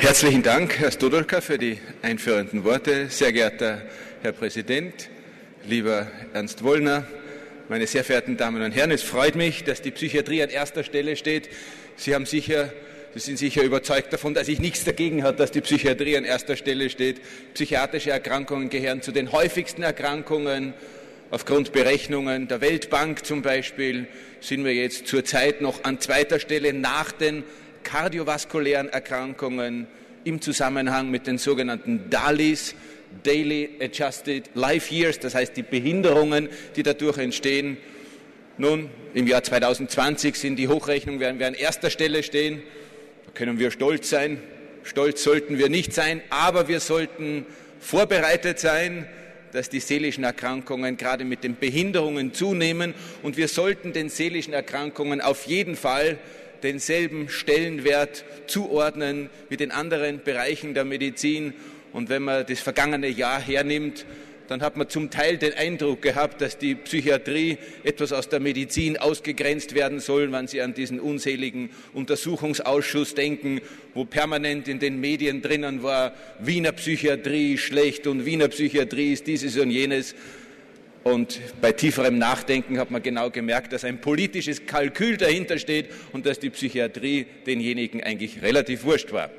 Herzlichen Dank, Herr Stodolka, für die einführenden Worte. Sehr geehrter Herr Präsident, lieber Ernst Wollner, meine sehr verehrten Damen und Herren, es freut mich, dass die Psychiatrie an erster Stelle steht. Sie haben sicher Sie sind sicher überzeugt davon, dass ich nichts dagegen habe, dass die Psychiatrie an erster Stelle steht. Psychiatrische Erkrankungen gehören zu den häufigsten Erkrankungen. Aufgrund Berechnungen der Weltbank zum Beispiel sind wir jetzt zurzeit noch an zweiter Stelle nach den kardiovaskulären Erkrankungen im Zusammenhang mit den sogenannten DALIs, Daily Adjusted Life Years, das heißt die Behinderungen, die dadurch entstehen. Nun, im Jahr 2020 sind die Hochrechnungen, werden wir an erster Stelle stehen. Da können wir stolz sein. Stolz sollten wir nicht sein, aber wir sollten vorbereitet sein, dass die seelischen Erkrankungen gerade mit den Behinderungen zunehmen und wir sollten den seelischen Erkrankungen auf jeden Fall denselben Stellenwert zuordnen wie den anderen Bereichen der Medizin. Und wenn man das vergangene Jahr hernimmt, dann hat man zum Teil den Eindruck gehabt, dass die Psychiatrie etwas aus der Medizin ausgegrenzt werden soll, wenn Sie an diesen unseligen Untersuchungsausschuss denken, wo permanent in den Medien drinnen war, Wiener Psychiatrie schlecht und Wiener Psychiatrie ist dieses und jenes. Und bei tieferem Nachdenken hat man genau gemerkt, dass ein politisches Kalkül dahinter steht und dass die Psychiatrie denjenigen eigentlich relativ wurscht war.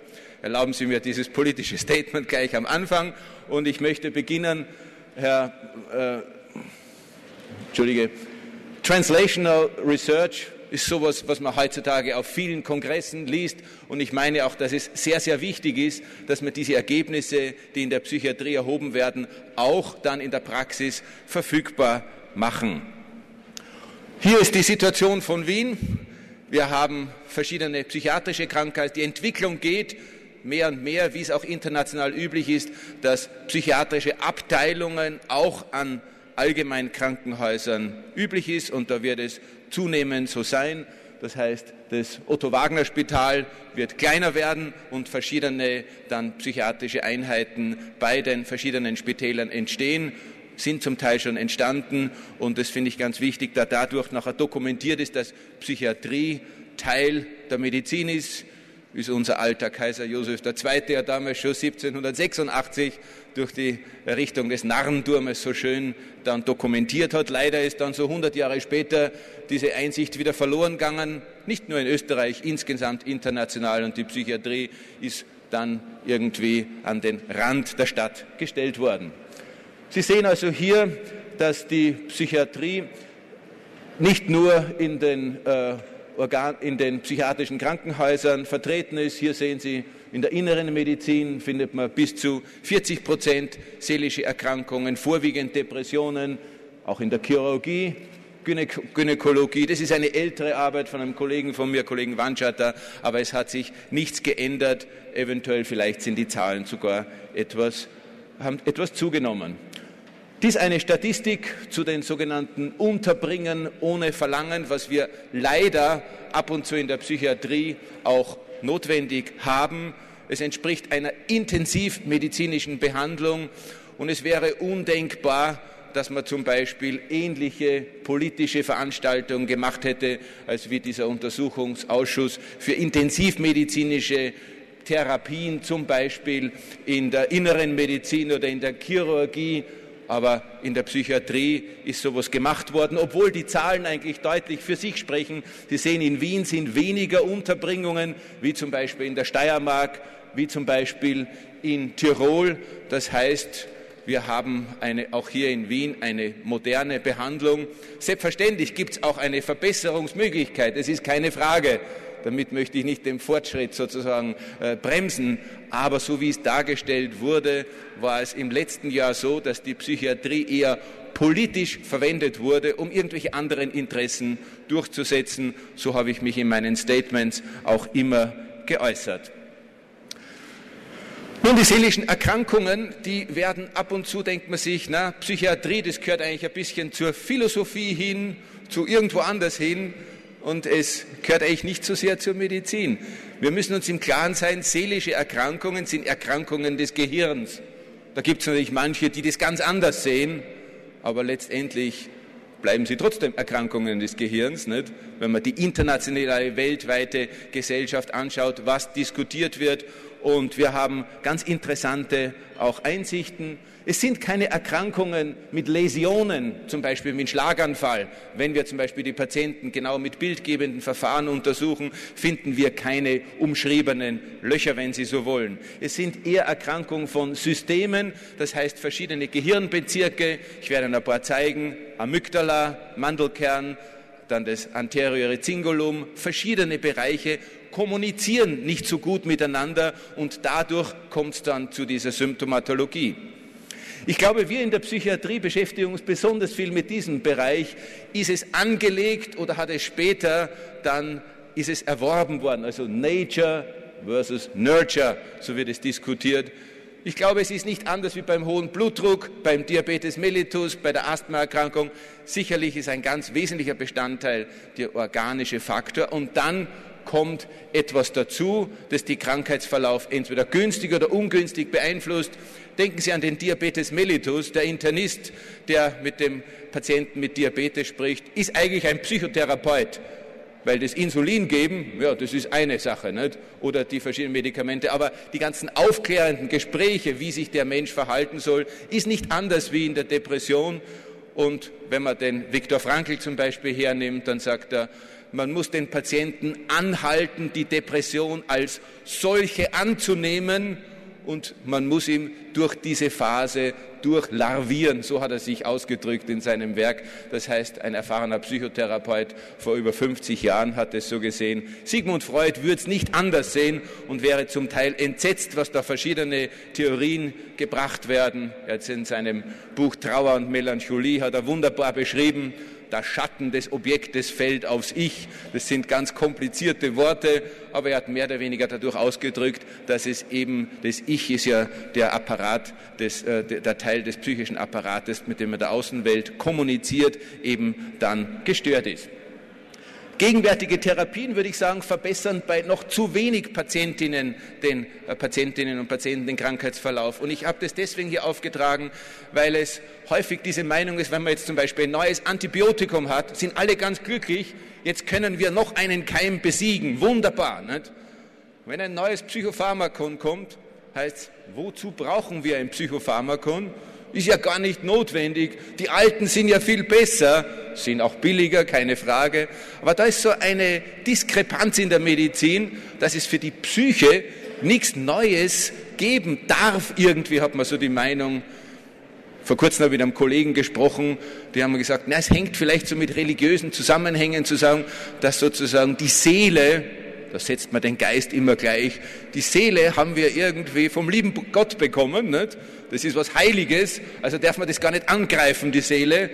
Erlauben Sie mir dieses politische Statement gleich am Anfang und ich möchte beginnen Herr, äh, Entschuldige, Translational Research ist sowas, was man heutzutage auf vielen Kongressen liest. Und ich meine auch, dass es sehr, sehr wichtig ist, dass man diese Ergebnisse, die in der Psychiatrie erhoben werden, auch dann in der Praxis verfügbar machen. Hier ist die Situation von Wien. Wir haben verschiedene psychiatrische Krankheiten. Die Entwicklung geht mehr und mehr, wie es auch international üblich ist, dass psychiatrische Abteilungen auch an allgemeinen Krankenhäusern üblich ist und da wird es zunehmend so sein. Das heißt, das Otto-Wagner-Spital wird kleiner werden und verschiedene dann psychiatrische Einheiten bei den verschiedenen Spitälern entstehen sind zum Teil schon entstanden und das finde ich ganz wichtig, da dadurch nachher dokumentiert ist, dass Psychiatrie Teil der Medizin ist, es unser alter Kaiser Josef II. ja damals schon 1786 durch die Errichtung des Narrenturmes so schön dann dokumentiert hat. Leider ist dann so 100 Jahre später diese Einsicht wieder verloren gegangen, nicht nur in Österreich, insgesamt international und die Psychiatrie ist dann irgendwie an den Rand der Stadt gestellt worden. Sie sehen also hier, dass die Psychiatrie nicht nur in den äh, Organ in den psychiatrischen Krankenhäusern vertreten ist. Hier sehen Sie, in der inneren Medizin findet man bis zu 40 Prozent seelische Erkrankungen, vorwiegend Depressionen, auch in der Chirurgie, Gynäkologie. Das ist eine ältere Arbeit von einem Kollegen von mir, Kollegen Wanschatter, aber es hat sich nichts geändert. Eventuell vielleicht sind die Zahlen sogar etwas, haben etwas zugenommen. Dies eine Statistik zu den sogenannten Unterbringen ohne Verlangen, was wir leider ab und zu in der Psychiatrie auch notwendig haben. Es entspricht einer intensivmedizinischen Behandlung und es wäre undenkbar, dass man zum Beispiel ähnliche politische Veranstaltungen gemacht hätte, als wie dieser Untersuchungsausschuss für intensivmedizinische Therapien, zum Beispiel in der inneren Medizin oder in der Chirurgie aber in der Psychiatrie ist sowas gemacht worden, obwohl die Zahlen eigentlich deutlich für sich sprechen. Sie sehen, in Wien sind weniger Unterbringungen, wie zum Beispiel in der Steiermark, wie zum Beispiel in Tirol. Das heißt, wir haben eine, auch hier in Wien eine moderne Behandlung. Selbstverständlich gibt es auch eine Verbesserungsmöglichkeit, es ist keine Frage. Damit möchte ich nicht den Fortschritt sozusagen äh, bremsen. Aber so wie es dargestellt wurde, war es im letzten Jahr so, dass die Psychiatrie eher politisch verwendet wurde, um irgendwelche anderen Interessen durchzusetzen. So habe ich mich in meinen Statements auch immer geäußert. Nun, die seelischen Erkrankungen, die werden ab und zu, denkt man sich, na, Psychiatrie, das gehört eigentlich ein bisschen zur Philosophie hin, zu irgendwo anders hin und es gehört eigentlich nicht so sehr zur Medizin. Wir müssen uns im Klaren sein, seelische Erkrankungen sind Erkrankungen des Gehirns. Da gibt es natürlich manche, die das ganz anders sehen, aber letztendlich bleiben sie trotzdem Erkrankungen des Gehirns. Nicht? wenn man die internationale, weltweite Gesellschaft anschaut, was diskutiert wird. Und wir haben ganz interessante auch Einsichten. Es sind keine Erkrankungen mit Läsionen, zum Beispiel mit Schlaganfall. Wenn wir zum Beispiel die Patienten genau mit bildgebenden Verfahren untersuchen, finden wir keine umschriebenen Löcher, wenn Sie so wollen. Es sind eher Erkrankungen von Systemen, das heißt verschiedene Gehirnbezirke. Ich werde ein paar zeigen. Amygdala, Mandelkern, dann das anteriore Cingulum, verschiedene Bereiche kommunizieren nicht so gut miteinander und dadurch kommt es dann zu dieser Symptomatologie. Ich glaube, wir in der Psychiatrie beschäftigen uns besonders viel mit diesem Bereich. Ist es angelegt oder hat es später dann, ist es erworben worden? Also Nature versus Nurture, so wird es diskutiert. Ich glaube, es ist nicht anders wie beim hohen Blutdruck, beim Diabetes mellitus, bei der Asthmaerkrankung. Sicherlich ist ein ganz wesentlicher Bestandteil der organische Faktor. Und dann kommt etwas dazu, das die Krankheitsverlauf entweder günstig oder ungünstig beeinflusst. Denken Sie an den Diabetes mellitus. Der Internist, der mit dem Patienten mit Diabetes spricht, ist eigentlich ein Psychotherapeut. Weil das Insulin geben, ja, das ist eine Sache, nicht? oder die verschiedenen Medikamente. Aber die ganzen aufklärenden Gespräche, wie sich der Mensch verhalten soll, ist nicht anders wie in der Depression. Und wenn man den Viktor Frankl zum Beispiel hernimmt, dann sagt er, man muss den Patienten anhalten, die Depression als solche anzunehmen und man muss ihm durch diese Phase durchlarvieren. So hat er sich ausgedrückt in seinem Werk. Das heißt, ein erfahrener Psychotherapeut vor über 50 Jahren hat es so gesehen. Sigmund Freud würde es nicht anders sehen und wäre zum Teil entsetzt, was da verschiedene Theorien gebracht werden. Jetzt in seinem Buch Trauer und Melancholie hat er wunderbar beschrieben, der Schatten des Objektes fällt aufs Ich. Das sind ganz komplizierte Worte, aber er hat mehr oder weniger dadurch ausgedrückt, dass es eben das Ich ist ja der Apparat, des, äh, der Teil des psychischen Apparates, mit dem man der Außenwelt kommuniziert, eben dann gestört ist. Gegenwärtige Therapien, würde ich sagen, verbessern bei noch zu wenig Patientinnen den äh, Patientinnen und Patienten den Krankheitsverlauf. Und ich habe das deswegen hier aufgetragen, weil es häufig diese Meinung ist, wenn man jetzt zum Beispiel ein neues Antibiotikum hat, sind alle ganz glücklich, jetzt können wir noch einen Keim besiegen. Wunderbar. Nicht? Wenn ein neues Psychopharmakon kommt, heißt es, wozu brauchen wir ein Psychopharmakon? Ist ja gar nicht notwendig. Die alten sind ja viel besser, sind auch billiger, keine Frage. Aber da ist so eine Diskrepanz in der Medizin, dass es für die Psyche nichts Neues geben darf. Irgendwie hat man so die Meinung, vor kurzem habe ich mit einem Kollegen gesprochen, die haben gesagt, na, es hängt vielleicht so mit religiösen Zusammenhängen zusammen, dass sozusagen die Seele, da setzt man den Geist immer gleich, die Seele haben wir irgendwie vom lieben Gott bekommen, nicht? das ist was Heiliges, also darf man das gar nicht angreifen, die Seele,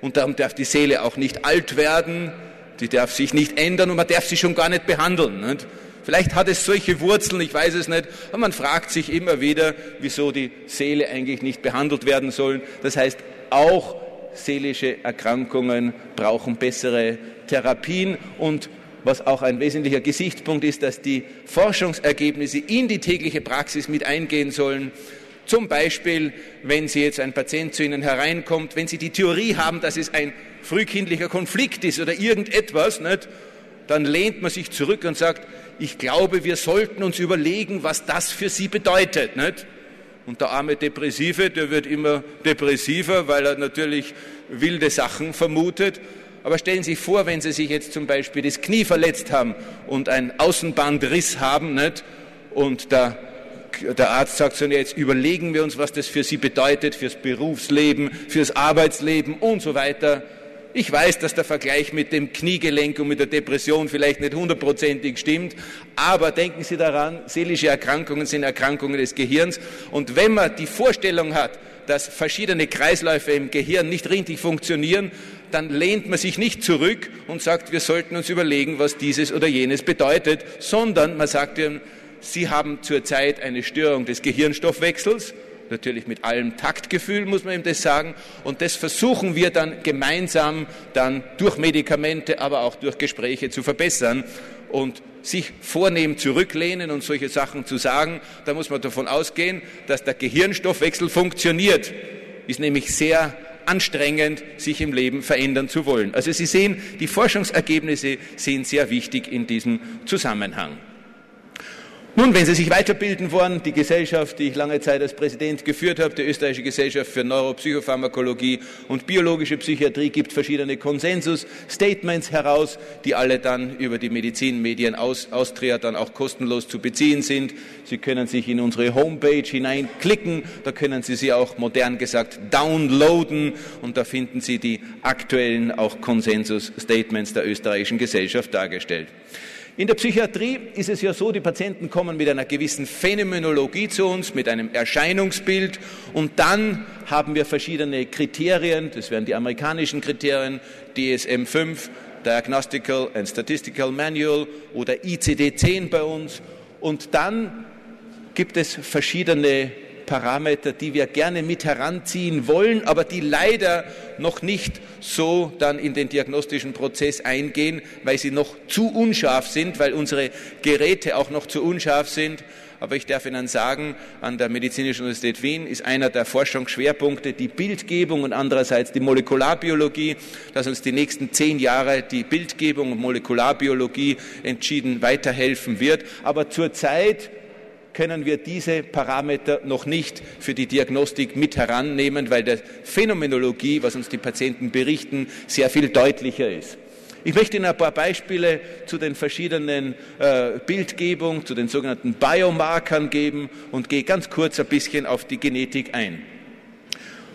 und darum darf die Seele auch nicht alt werden, die darf sich nicht ändern und man darf sie schon gar nicht behandeln. Nicht? Vielleicht hat es solche Wurzeln, ich weiß es nicht, aber man fragt sich immer wieder, wieso die Seele eigentlich nicht behandelt werden soll. Das heißt, auch seelische Erkrankungen brauchen bessere Therapien und was auch ein wesentlicher Gesichtspunkt ist, dass die Forschungsergebnisse in die tägliche Praxis mit eingehen sollen. Zum Beispiel, wenn Sie jetzt ein Patient zu Ihnen hereinkommt, wenn Sie die Theorie haben, dass es ein frühkindlicher Konflikt ist oder irgendetwas, nicht, dann lehnt man sich zurück und sagt, ich glaube, wir sollten uns überlegen, was das für Sie bedeutet. Nicht? Und der arme Depressive, der wird immer depressiver, weil er natürlich wilde Sachen vermutet. Aber stellen Sie sich vor, wenn Sie sich jetzt zum Beispiel das Knie verletzt haben und einen Außenbandriss haben, nicht? und der der Arzt sagt so, jetzt überlegen wir uns, was das für Sie bedeutet, fürs Berufsleben, fürs Arbeitsleben und so weiter. Ich weiß, dass der Vergleich mit dem Kniegelenk und mit der Depression vielleicht nicht hundertprozentig stimmt, aber denken Sie daran, seelische Erkrankungen sind Erkrankungen des Gehirns und wenn man die Vorstellung hat, dass verschiedene Kreisläufe im Gehirn nicht richtig funktionieren, dann lehnt man sich nicht zurück und sagt, wir sollten uns überlegen, was dieses oder jenes bedeutet, sondern man sagt, Sie haben zurzeit eine Störung des Gehirnstoffwechsels, natürlich mit allem Taktgefühl, muss man ihm das sagen. Und das versuchen wir dann gemeinsam dann durch Medikamente, aber auch durch Gespräche zu verbessern. Und sich vornehm zurücklehnen und solche Sachen zu sagen, da muss man davon ausgehen, dass der Gehirnstoffwechsel funktioniert, ist nämlich sehr anstrengend, sich im Leben verändern zu wollen. Also Sie sehen, die Forschungsergebnisse sind sehr wichtig in diesem Zusammenhang. Nun, wenn Sie sich weiterbilden wollen, die Gesellschaft, die ich lange Zeit als Präsident geführt habe, die Österreichische Gesellschaft für Neuropsychopharmakologie und biologische Psychiatrie, gibt verschiedene Konsensus-Statements heraus, die alle dann über die Medizinmedien aus Austria dann auch kostenlos zu beziehen sind. Sie können sich in unsere Homepage hineinklicken, da können Sie sie auch modern gesagt downloaden und da finden Sie die aktuellen auch Konsensus-Statements der österreichischen Gesellschaft dargestellt. In der Psychiatrie ist es ja so, die Patienten kommen mit einer gewissen Phänomenologie zu uns, mit einem Erscheinungsbild. Und dann haben wir verschiedene Kriterien, das wären die amerikanischen Kriterien, DSM-5, Diagnostical and Statistical Manual oder ICD-10 bei uns. Und dann gibt es verschiedene Parameter, die wir gerne mit heranziehen wollen, aber die leider noch nicht so dann in den diagnostischen Prozess eingehen, weil sie noch zu unscharf sind, weil unsere Geräte auch noch zu unscharf sind. Aber ich darf Ihnen sagen, an der Medizinischen Universität Wien ist einer der Forschungsschwerpunkte die Bildgebung und andererseits die Molekularbiologie, dass uns die nächsten zehn Jahre die Bildgebung und Molekularbiologie entschieden weiterhelfen wird. Aber zurzeit können wir diese Parameter noch nicht für die Diagnostik mit herannehmen, weil der Phänomenologie, was uns die Patienten berichten, sehr viel deutlicher ist. Ich möchte Ihnen ein paar Beispiele zu den verschiedenen äh, Bildgebungen, zu den sogenannten Biomarkern geben und gehe ganz kurz ein bisschen auf die Genetik ein.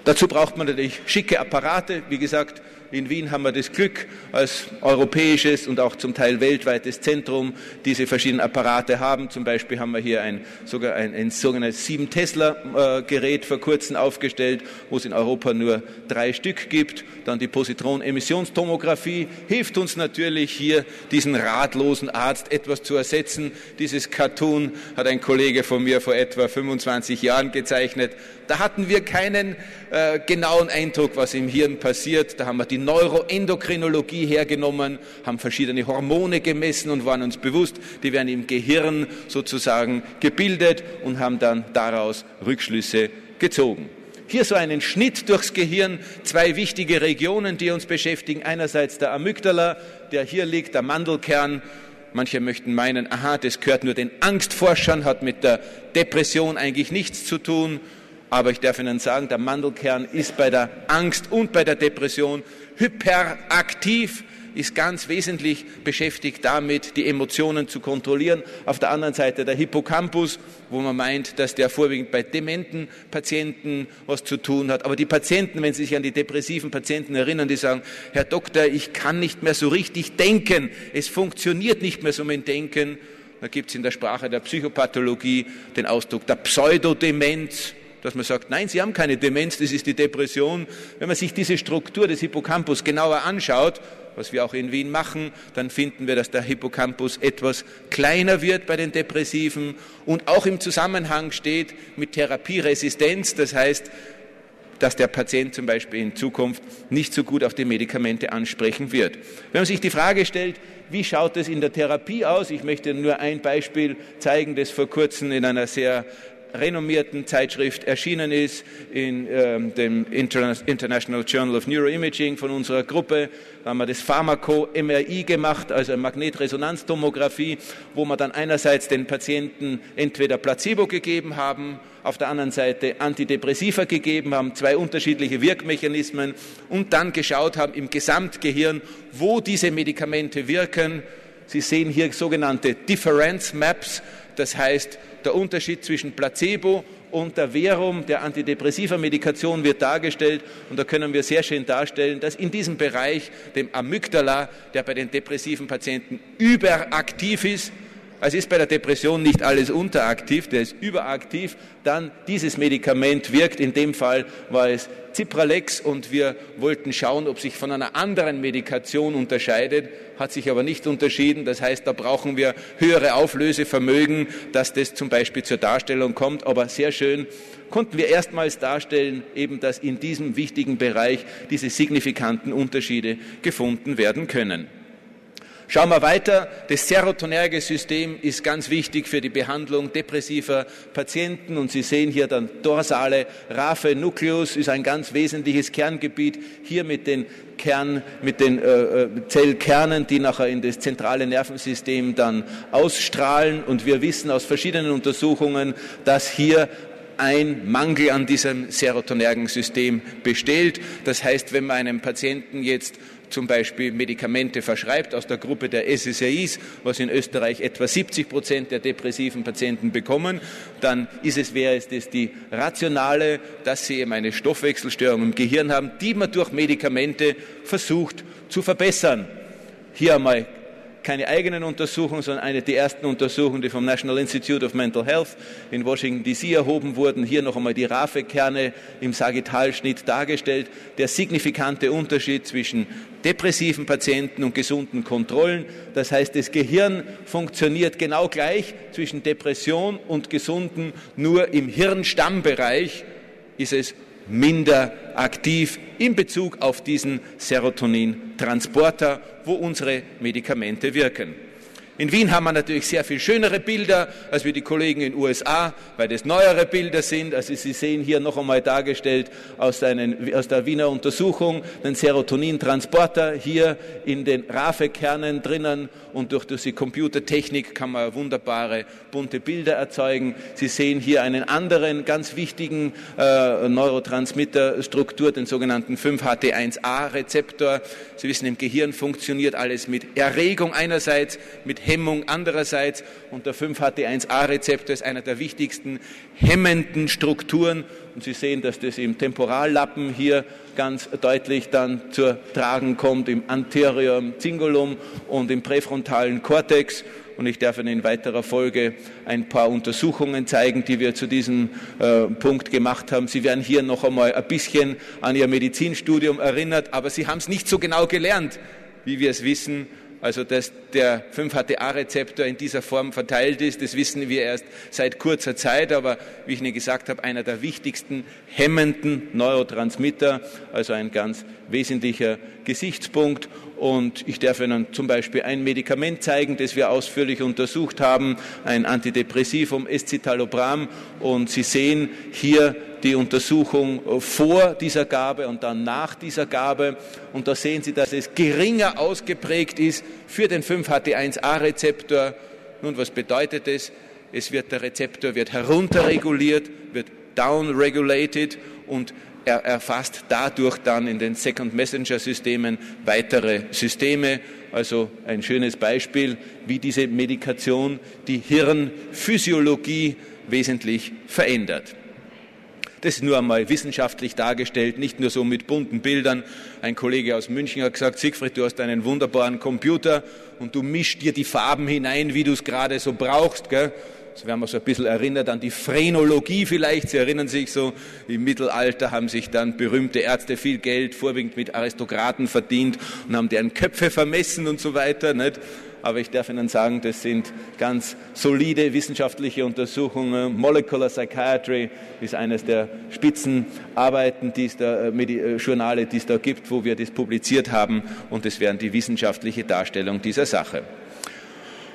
Dazu braucht man natürlich schicke Apparate. Wie gesagt, in Wien haben wir das Glück, als europäisches und auch zum Teil weltweites Zentrum diese verschiedenen Apparate haben. Zum Beispiel haben wir hier ein, sogar ein, ein sogenanntes 7-Tesla-Gerät vor kurzem aufgestellt, wo es in Europa nur drei Stück gibt. Dann die Positronemissionstomographie hilft uns natürlich hier, diesen ratlosen Arzt etwas zu ersetzen. Dieses Cartoon hat ein Kollege von mir vor etwa 25 Jahren gezeichnet. Da hatten wir keinen äh, genauen Eindruck, was im Hirn passiert. Da haben wir die Neuroendokrinologie hergenommen, haben verschiedene Hormone gemessen und waren uns bewusst, die werden im Gehirn sozusagen gebildet und haben dann daraus Rückschlüsse gezogen. Hier so einen Schnitt durchs Gehirn, zwei wichtige Regionen, die uns beschäftigen. Einerseits der Amygdala, der hier liegt, der Mandelkern. Manche möchten meinen, aha, das gehört nur den Angstforschern, hat mit der Depression eigentlich nichts zu tun. Aber ich darf Ihnen sagen, der Mandelkern ist bei der Angst und bei der Depression hyperaktiv, ist ganz wesentlich beschäftigt damit, die Emotionen zu kontrollieren. Auf der anderen Seite der Hippocampus, wo man meint, dass der vorwiegend bei dementen Patienten was zu tun hat. Aber die Patienten, wenn Sie sich an die depressiven Patienten erinnern, die sagen, Herr Doktor, ich kann nicht mehr so richtig denken, es funktioniert nicht mehr so mein Denken. Da gibt es in der Sprache der Psychopathologie den Ausdruck der Pseudodemenz dass man sagt, nein, Sie haben keine Demenz, das ist die Depression. Wenn man sich diese Struktur des Hippocampus genauer anschaut, was wir auch in Wien machen, dann finden wir, dass der Hippocampus etwas kleiner wird bei den Depressiven und auch im Zusammenhang steht mit Therapieresistenz. Das heißt, dass der Patient zum Beispiel in Zukunft nicht so gut auf die Medikamente ansprechen wird. Wenn man sich die Frage stellt, wie schaut es in der Therapie aus? Ich möchte nur ein Beispiel zeigen, das vor kurzem in einer sehr renommierten Zeitschrift erschienen ist, in ähm, dem International Journal of Neuroimaging von unserer Gruppe. Da haben wir das Pharmako-MRI gemacht, also Magnetresonanztomographie, wo wir dann einerseits den Patienten entweder Placebo gegeben haben, auf der anderen Seite Antidepressiva gegeben haben, zwei unterschiedliche Wirkmechanismen und dann geschaut haben im Gesamtgehirn, wo diese Medikamente wirken. Sie sehen hier sogenannte Difference Maps, das heißt, der Unterschied zwischen Placebo und der Verum, der antidepressiver Medikation, wird dargestellt. Und da können wir sehr schön darstellen, dass in diesem Bereich, dem Amygdala, der bei den depressiven Patienten überaktiv ist, also ist bei der Depression nicht alles unteraktiv, der ist überaktiv, dann dieses Medikament wirkt. In dem Fall war es Cipralex und wir wollten schauen, ob sich von einer anderen Medikation unterscheidet, hat sich aber nicht unterschieden. Das heißt, da brauchen wir höhere Auflösevermögen, dass das zum Beispiel zur Darstellung kommt. Aber sehr schön konnten wir erstmals darstellen, eben, dass in diesem wichtigen Bereich diese signifikanten Unterschiede gefunden werden können. Schauen wir weiter. Das serotonerge System ist ganz wichtig für die Behandlung depressiver Patienten. Und Sie sehen hier dann dorsale Raphe Nucleus ist ein ganz wesentliches Kerngebiet. Hier mit den Kern, mit den äh, äh, Zellkernen, die nachher in das zentrale Nervensystem dann ausstrahlen. Und wir wissen aus verschiedenen Untersuchungen, dass hier ein Mangel an diesem serotonergen System besteht. Das heißt, wenn man einem Patienten jetzt zum Beispiel Medikamente verschreibt aus der Gruppe der SSRIs, was in Österreich etwa 70 Prozent der depressiven Patienten bekommen, dann ist es, wäre es das die rationale, dass sie eben eine Stoffwechselstörung im Gehirn haben, die man durch Medikamente versucht zu verbessern. Hier einmal keine eigenen Untersuchungen, sondern eine der ersten Untersuchungen, die vom National Institute of Mental Health in Washington DC erhoben wurden. Hier noch einmal die Raphe-Kerne im Sagittalschnitt dargestellt. Der signifikante Unterschied zwischen depressiven Patienten und gesunden Kontrollen. Das heißt, das Gehirn funktioniert genau gleich zwischen Depression und gesunden, nur im Hirnstammbereich ist es minder aktiv in Bezug auf diesen Serotonin-Transporter, wo unsere Medikamente wirken. In Wien haben wir natürlich sehr viel schönere Bilder als wir die Kollegen in den USA, weil das neuere Bilder sind. Also Sie sehen hier noch einmal dargestellt aus, einen, aus der Wiener Untersuchung den Serotonintransporter hier in den RAFE-Kernen drinnen und durch diese Computertechnik kann man wunderbare bunte Bilder erzeugen. Sie sehen hier einen anderen ganz wichtigen äh, Neurotransmitterstruktur, den sogenannten 5-HT1A-Rezeptor. Sie wissen, im Gehirn funktioniert alles mit Erregung einerseits, mit Hemmung andererseits. Und der 5-HT1A-Rezeptor ist einer der wichtigsten hemmenden Strukturen. Und Sie sehen, dass das im Temporallappen hier ganz deutlich dann zur Tragen kommt, im Anterior Cingulum und im präfrontalen Kortex. Und ich darf Ihnen in weiterer Folge ein paar Untersuchungen zeigen, die wir zu diesem äh, Punkt gemacht haben. Sie werden hier noch einmal ein bisschen an Ihr Medizinstudium erinnert, aber Sie haben es nicht so genau gelernt, wie wir es wissen also dass der 5-HTA-Rezeptor in dieser Form verteilt ist, das wissen wir erst seit kurzer Zeit, aber wie ich Ihnen gesagt habe, einer der wichtigsten hemmenden Neurotransmitter, also ein ganz wesentlicher Gesichtspunkt. Und ich darf Ihnen zum Beispiel ein Medikament zeigen, das wir ausführlich untersucht haben, ein Antidepressivum Escitalopram. Und Sie sehen hier die Untersuchung vor dieser Gabe und dann nach dieser Gabe. Und da sehen Sie, dass es geringer ausgeprägt ist für den 5-HT1A-Rezeptor. Nun, was bedeutet das? Es wird, der Rezeptor wird herunterreguliert, wird downregulated und er erfasst dadurch dann in den Second Messenger Systemen weitere Systeme. Also ein schönes Beispiel, wie diese Medikation die Hirnphysiologie wesentlich verändert. Das ist nur einmal wissenschaftlich dargestellt, nicht nur so mit bunten Bildern. Ein Kollege aus München hat gesagt, Siegfried, du hast einen wunderbaren Computer und du mischst dir die Farben hinein, wie du es gerade so brauchst. Gell? So werden wir so ein bisschen erinnert an die Phrenologie vielleicht. Sie erinnern sich so, im Mittelalter haben sich dann berühmte Ärzte viel Geld vorwiegend mit Aristokraten verdient und haben deren Köpfe vermessen und so weiter. Nicht? Aber ich darf Ihnen sagen, das sind ganz solide wissenschaftliche Untersuchungen. Molecular Psychiatry ist eines der Spitzenarbeiten, die es da, äh, äh, Journale, die es da gibt, wo wir das publiziert haben und das wäre die wissenschaftliche Darstellung dieser Sache.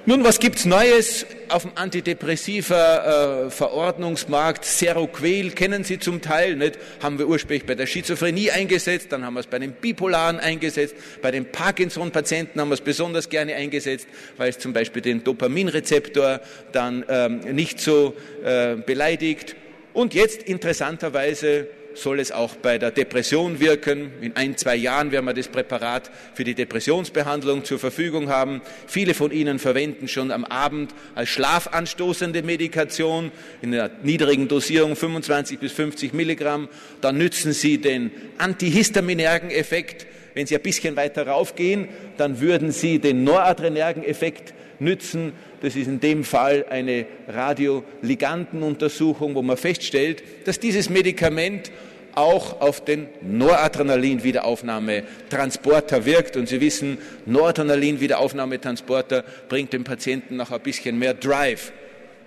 Nun, was gibt's Neues auf dem antidepressiver äh, Verordnungsmarkt? Seroquel kennen Sie zum Teil, nicht? Haben wir ursprünglich bei der Schizophrenie eingesetzt, dann haben wir es bei den Bipolaren eingesetzt, bei den Parkinson-Patienten haben wir es besonders gerne eingesetzt, weil es zum Beispiel den Dopaminrezeptor dann ähm, nicht so äh, beleidigt. Und jetzt interessanterweise soll es auch bei der Depression wirken. In ein, zwei Jahren werden wir das Präparat für die Depressionsbehandlung zur Verfügung haben. Viele von Ihnen verwenden schon am Abend als schlafanstoßende Medikation in einer niedrigen Dosierung 25 bis 50 Milligramm. Dann nützen Sie den antihistaminergen Effekt. Wenn Sie ein bisschen weiter raufgehen, dann würden Sie den noradrenergen Effekt nützen. Das ist in dem Fall eine Radioligandenuntersuchung, wo man feststellt, dass dieses Medikament auch auf den Noradrenalin-Wiederaufnahmetransporter wirkt. Und Sie wissen, Noradrenalin-Wiederaufnahmetransporter bringt dem Patienten noch ein bisschen mehr Drive.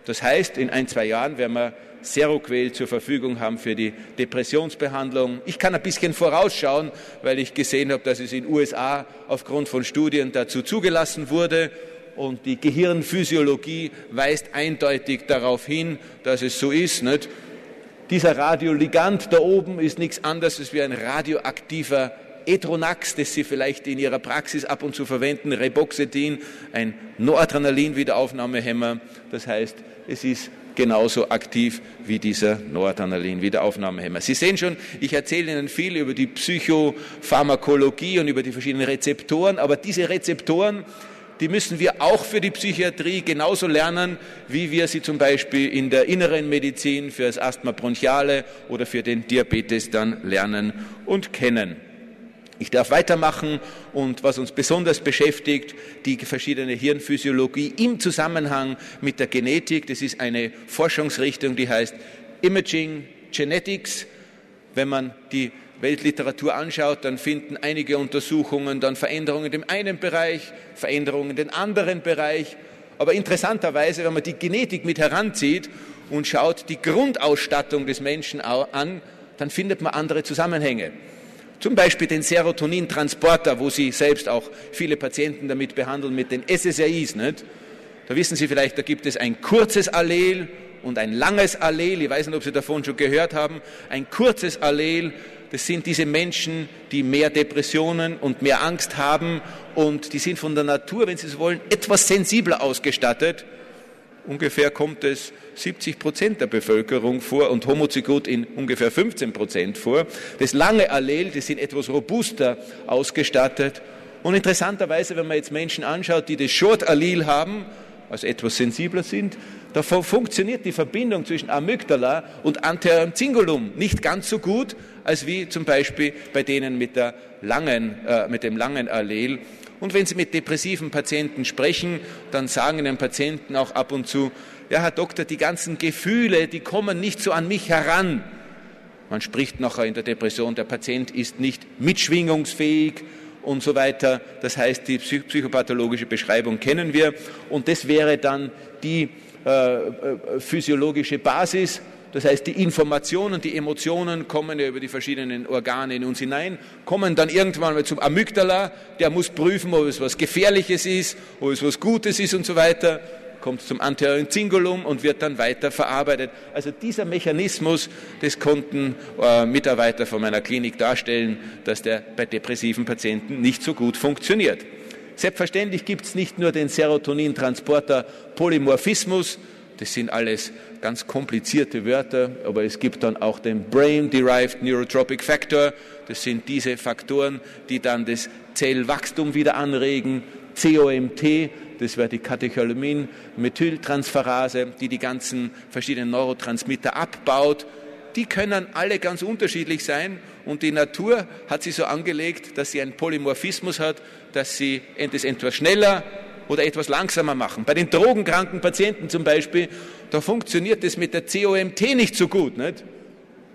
Das heißt, in ein, zwei Jahren werden wir Seroquel zur Verfügung haben für die Depressionsbehandlung. Ich kann ein bisschen vorausschauen, weil ich gesehen habe, dass es in den USA aufgrund von Studien dazu zugelassen wurde. Und die Gehirnphysiologie weist eindeutig darauf hin, dass es so ist. Nicht? Dieser Radioligand da oben ist nichts anderes als wie ein radioaktiver Etronax, das Sie vielleicht in Ihrer Praxis ab und zu verwenden, Reboxetin, ein Noradrenalin-Wiederaufnahmehemmer. Das heißt, es ist genauso aktiv wie dieser Noradrenalin-Wiederaufnahmehemmer. Sie sehen schon, ich erzähle Ihnen viel über die Psychopharmakologie und über die verschiedenen Rezeptoren, aber diese Rezeptoren, die müssen wir auch für die Psychiatrie genauso lernen, wie wir sie zum Beispiel in der inneren Medizin für das Asthma bronchiale oder für den Diabetes dann lernen und kennen. Ich darf weitermachen und was uns besonders beschäftigt, die verschiedene Hirnphysiologie im Zusammenhang mit der Genetik. Das ist eine Forschungsrichtung, die heißt Imaging Genetics. Wenn man die Weltliteratur anschaut, dann finden einige Untersuchungen dann Veränderungen dem einen Bereich, Veränderungen in den anderen Bereich. Aber interessanterweise, wenn man die Genetik mit heranzieht und schaut die Grundausstattung des Menschen an, dann findet man andere Zusammenhänge. Zum Beispiel den Serotonintransporter, wo Sie selbst auch viele Patienten damit behandeln, mit den SSRIs. Nicht? Da wissen Sie vielleicht, da gibt es ein kurzes Allel und ein langes Allel. Ich weiß nicht, ob Sie davon schon gehört haben. Ein kurzes Allel, das sind diese Menschen, die mehr Depressionen und mehr Angst haben und die sind von der Natur, wenn Sie es wollen, etwas sensibler ausgestattet. Ungefähr kommt es 70 Prozent der Bevölkerung vor und homozygot in ungefähr 15 Prozent vor. Das lange Allel, die sind etwas robuster ausgestattet. Und interessanterweise, wenn man jetzt Menschen anschaut, die das Short Allel haben, also etwas sensibler sind, da funktioniert die Verbindung zwischen Amygdala und Anteriorem cingulum nicht ganz so gut, als wie zum Beispiel bei denen mit, der langen, äh, mit dem langen Allel. Und wenn Sie mit depressiven Patienten sprechen, dann sagen den Patienten auch ab und zu, ja, Herr Doktor, die ganzen Gefühle, die kommen nicht so an mich heran. Man spricht nachher in der Depression, der Patient ist nicht mitschwingungsfähig und so weiter. Das heißt, die psychopathologische Beschreibung kennen wir und das wäre dann die äh, äh, physiologische Basis. Das heißt, die Informationen, die Emotionen kommen ja über die verschiedenen Organe in uns hinein, kommen dann irgendwann mal zum Amygdala, der muss prüfen, ob es was Gefährliches ist, ob es was Gutes ist und so weiter kommt zum anterior Cingulum und wird dann weiter verarbeitet. Also dieser Mechanismus, das konnten äh, Mitarbeiter von meiner Klinik darstellen, dass der bei depressiven Patienten nicht so gut funktioniert. Selbstverständlich gibt es nicht nur den Serotonintransporter Polymorphismus, das sind alles ganz komplizierte Wörter, aber es gibt dann auch den Brain-Derived Neurotropic Factor. Das sind diese Faktoren, die dann das Zellwachstum wieder anregen. COMT, das wäre die Katecholamine-Methyltransferase, die die ganzen verschiedenen Neurotransmitter abbaut. Die können alle ganz unterschiedlich sein und die Natur hat sie so angelegt, dass sie einen Polymorphismus hat, dass sie es etwas schneller oder etwas langsamer machen. Bei den drogenkranken Patienten zum Beispiel, da funktioniert es mit der COMT nicht so gut. Nicht?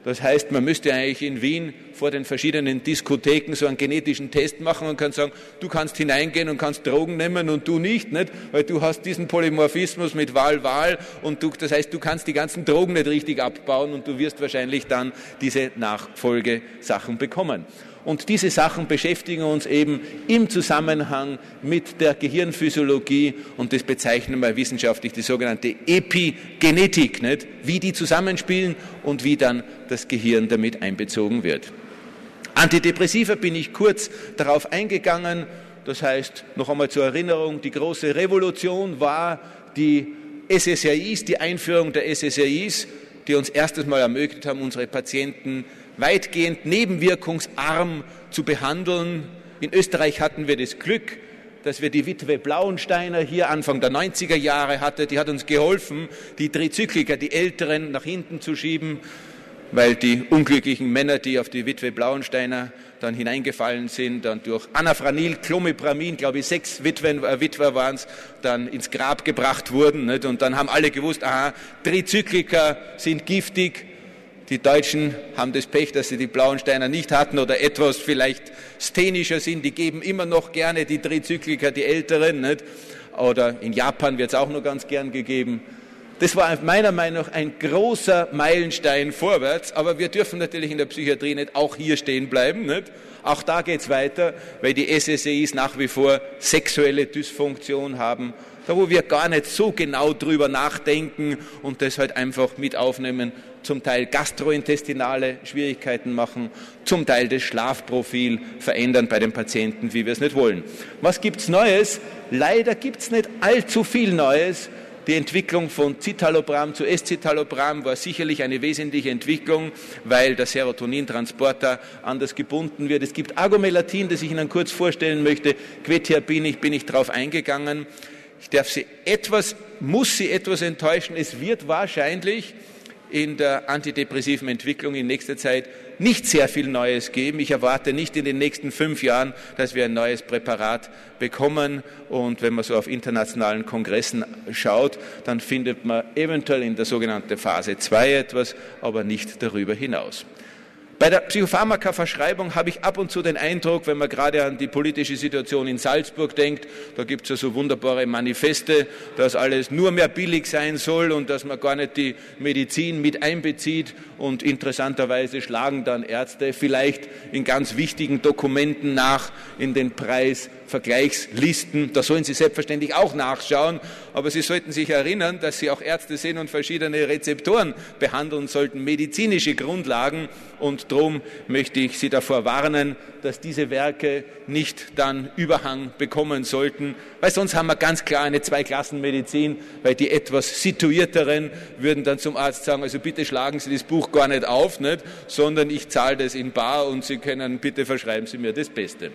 Das heißt, man müsste eigentlich in Wien vor den verschiedenen Diskotheken so einen genetischen Test machen und kann sagen, du kannst hineingehen und kannst Drogen nehmen und du nicht, nicht? weil du hast diesen Polymorphismus mit Wahl, Wahl und du, das heißt, du kannst die ganzen Drogen nicht richtig abbauen und du wirst wahrscheinlich dann diese Nachfolgesachen bekommen. Und diese Sachen beschäftigen uns eben im Zusammenhang mit der Gehirnphysiologie und das bezeichnen wir wissenschaftlich die sogenannte Epigenetik, nicht? wie die zusammenspielen und wie dann das Gehirn damit einbezogen wird. Antidepressiva bin ich kurz darauf eingegangen. Das heißt, noch einmal zur Erinnerung, die große Revolution war die SSRIs, die Einführung der SSRIs, die uns erstes Mal ermöglicht haben, unsere Patienten weitgehend nebenwirkungsarm zu behandeln. In Österreich hatten wir das Glück, dass wir die Witwe Blauensteiner hier Anfang der 90er Jahre hatten. Die hat uns geholfen, die Trizykliker, die Älteren, nach hinten zu schieben, weil die unglücklichen Männer, die auf die Witwe Blauensteiner dann hineingefallen sind, dann durch Anafranil, Clomipramin, glaube ich, sechs Witwen, äh, Witwer waren es, dann ins Grab gebracht wurden. Nicht? Und dann haben alle gewusst, aha, Trizykliker sind giftig, die Deutschen haben das Pech, dass sie die Blauensteiner nicht hatten oder etwas vielleicht stenischer sind. Die geben immer noch gerne die Trizykliker, die Älteren. Nicht? Oder in Japan wird es auch nur ganz gern gegeben. Das war meiner Meinung nach ein großer Meilenstein vorwärts, aber wir dürfen natürlich in der Psychiatrie nicht auch hier stehen bleiben. Nicht? Auch da geht es weiter, weil die SSEIs nach wie vor sexuelle Dysfunktion haben, da wo wir gar nicht so genau drüber nachdenken und das halt einfach mit aufnehmen, zum Teil gastrointestinale Schwierigkeiten machen, zum Teil das Schlafprofil verändern bei den Patienten, wie wir es nicht wollen. Was gibt's Neues? Leider gibt's nicht allzu viel Neues. Die Entwicklung von Citalopram zu Escitalopram war sicherlich eine wesentliche Entwicklung, weil der Serotonintransporter anders gebunden wird. Es gibt Agomelatin, das ich Ihnen kurz vorstellen möchte. Quetiapin, ich bin nicht darauf eingegangen. Ich darf Sie etwas, muss Sie etwas enttäuschen. Es wird wahrscheinlich in der antidepressiven Entwicklung in nächster Zeit nicht sehr viel Neues geben. Ich erwarte nicht in den nächsten fünf Jahren, dass wir ein neues Präparat bekommen. Und wenn man so auf internationalen Kongressen schaut, dann findet man eventuell in der sogenannten Phase 2 etwas, aber nicht darüber hinaus. Bei der Psychopharmaka-Verschreibung habe ich ab und zu den Eindruck, wenn man gerade an die politische Situation in Salzburg denkt, da gibt es ja so wunderbare Manifeste, dass alles nur mehr billig sein soll und dass man gar nicht die Medizin mit einbezieht. Und interessanterweise schlagen dann Ärzte vielleicht in ganz wichtigen Dokumenten nach in den Preisvergleichslisten. Da sollen Sie selbstverständlich auch nachschauen, aber Sie sollten sich erinnern, dass Sie auch Ärzte sind und verschiedene Rezeptoren behandeln sollten, medizinische Grundlagen und darum möchte ich Sie davor warnen, dass diese Werke nicht dann Überhang bekommen sollten, weil sonst haben wir ganz klar eine Zweiklassenmedizin, weil die etwas situierteren würden dann zum Arzt sagen, also bitte schlagen Sie das Buch gar nicht auf, nicht, sondern ich zahle das in bar und Sie können, bitte verschreiben Sie mir das Beste.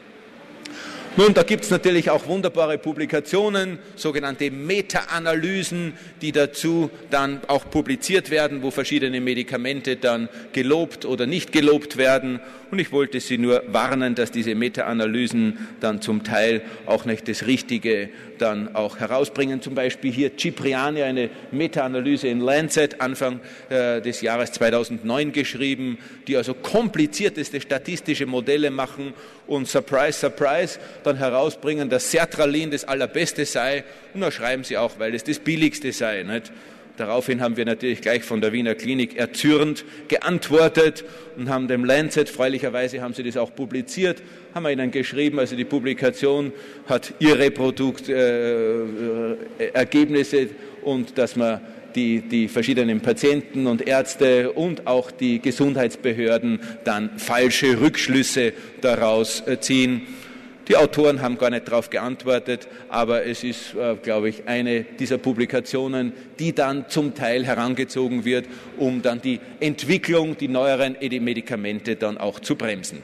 Nun, da gibt es natürlich auch wunderbare Publikationen, sogenannte Meta-Analysen, die dazu dann auch publiziert werden, wo verschiedene Medikamente dann gelobt oder nicht gelobt werden. Und ich wollte Sie nur warnen, dass diese Meta-Analysen dann zum Teil auch nicht das Richtige dann auch herausbringen. Zum Beispiel hier Cipriani, eine Meta-Analyse in Lancet Anfang äh, des Jahres 2009 geschrieben, die also komplizierteste statistische Modelle machen und surprise, surprise, dann herausbringen, dass Sertralin das Allerbeste sei. Und dann schreiben sie auch, weil es das Billigste sei. Nicht? Daraufhin haben wir natürlich gleich von der Wiener Klinik erzürnt geantwortet und haben dem Lancet, freundlicherweise haben sie das auch publiziert, haben wir ihnen geschrieben, also die Publikation hat ihre Produktergebnisse äh, und dass man die, die verschiedenen Patienten und Ärzte und auch die Gesundheitsbehörden dann falsche Rückschlüsse daraus äh, ziehen. Die Autoren haben gar nicht darauf geantwortet, aber es ist, äh, glaube ich, eine dieser Publikationen, die dann zum Teil herangezogen wird, um dann die Entwicklung, die neueren Medikamente dann auch zu bremsen.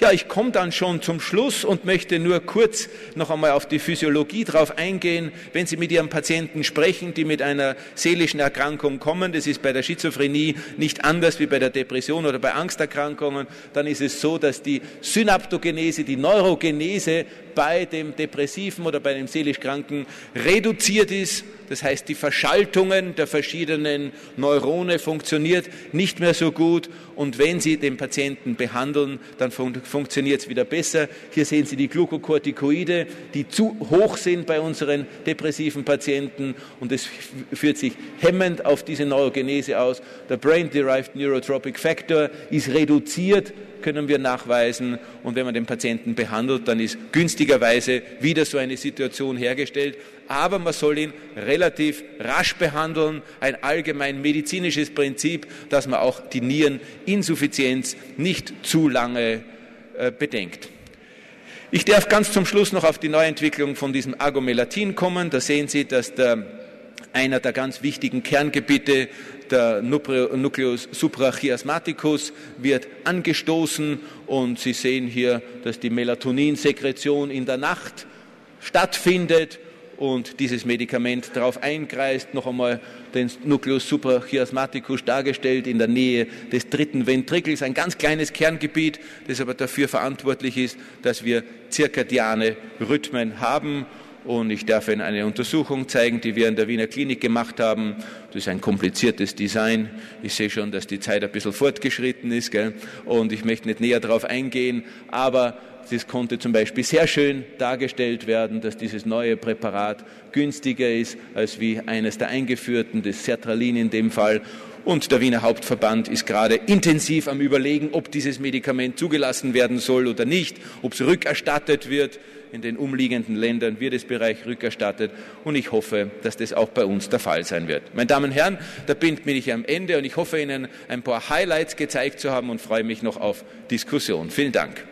Ja, ich komme dann schon zum Schluss und möchte nur kurz noch einmal auf die Physiologie drauf eingehen. Wenn Sie mit Ihrem Patienten sprechen, die mit einer seelischen Erkrankung kommen, das ist bei der Schizophrenie nicht anders wie bei der Depression oder bei Angsterkrankungen, dann ist es so, dass die Synaptogenese, die Neurogenese bei dem Depressiven oder bei dem seelisch Kranken reduziert ist. Das heißt, die Verschaltungen der verschiedenen Neurone funktioniert nicht mehr so gut. Und wenn Sie den Patienten behandeln, dann fun funktioniert es wieder besser. Hier sehen Sie die Glukokortikoide, die zu hoch sind bei unseren depressiven Patienten. Und es führt sich hemmend auf diese Neurogenese aus. Der Brain-Derived Neurotropic Factor ist reduziert können wir nachweisen. Und wenn man den Patienten behandelt, dann ist günstigerweise wieder so eine Situation hergestellt. Aber man soll ihn relativ rasch behandeln. Ein allgemein medizinisches Prinzip, dass man auch die Niereninsuffizienz nicht zu lange äh, bedenkt. Ich darf ganz zum Schluss noch auf die Neuentwicklung von diesem Agomelatin kommen. Da sehen Sie, dass der, einer der ganz wichtigen Kerngebiete der Nucleus suprachiasmaticus wird angestoßen und Sie sehen hier, dass die Melatoninsekretion in der Nacht stattfindet und dieses Medikament darauf eingreist, noch einmal den Nucleus suprachiasmaticus dargestellt in der Nähe des dritten Ventrikels, ein ganz kleines Kerngebiet, das aber dafür verantwortlich ist, dass wir zirkadiane Rhythmen haben und ich darf Ihnen eine Untersuchung zeigen, die wir in der Wiener Klinik gemacht haben. Das ist ein kompliziertes Design. Ich sehe schon, dass die Zeit ein bisschen fortgeschritten ist. Gell? Und ich möchte nicht näher darauf eingehen. Aber das konnte zum Beispiel sehr schön dargestellt werden, dass dieses neue Präparat günstiger ist als wie eines der eingeführten, das Sertralin in dem Fall. Und der Wiener Hauptverband ist gerade intensiv am Überlegen, ob dieses Medikament zugelassen werden soll oder nicht, ob es rückerstattet wird. In den umliegenden Ländern wird es Bereich rückerstattet. Und ich hoffe, dass das auch bei uns der Fall sein wird. Meine Damen und Herren, da bin ich am Ende und ich hoffe Ihnen ein paar Highlights gezeigt zu haben und freue mich noch auf Diskussion. Vielen Dank.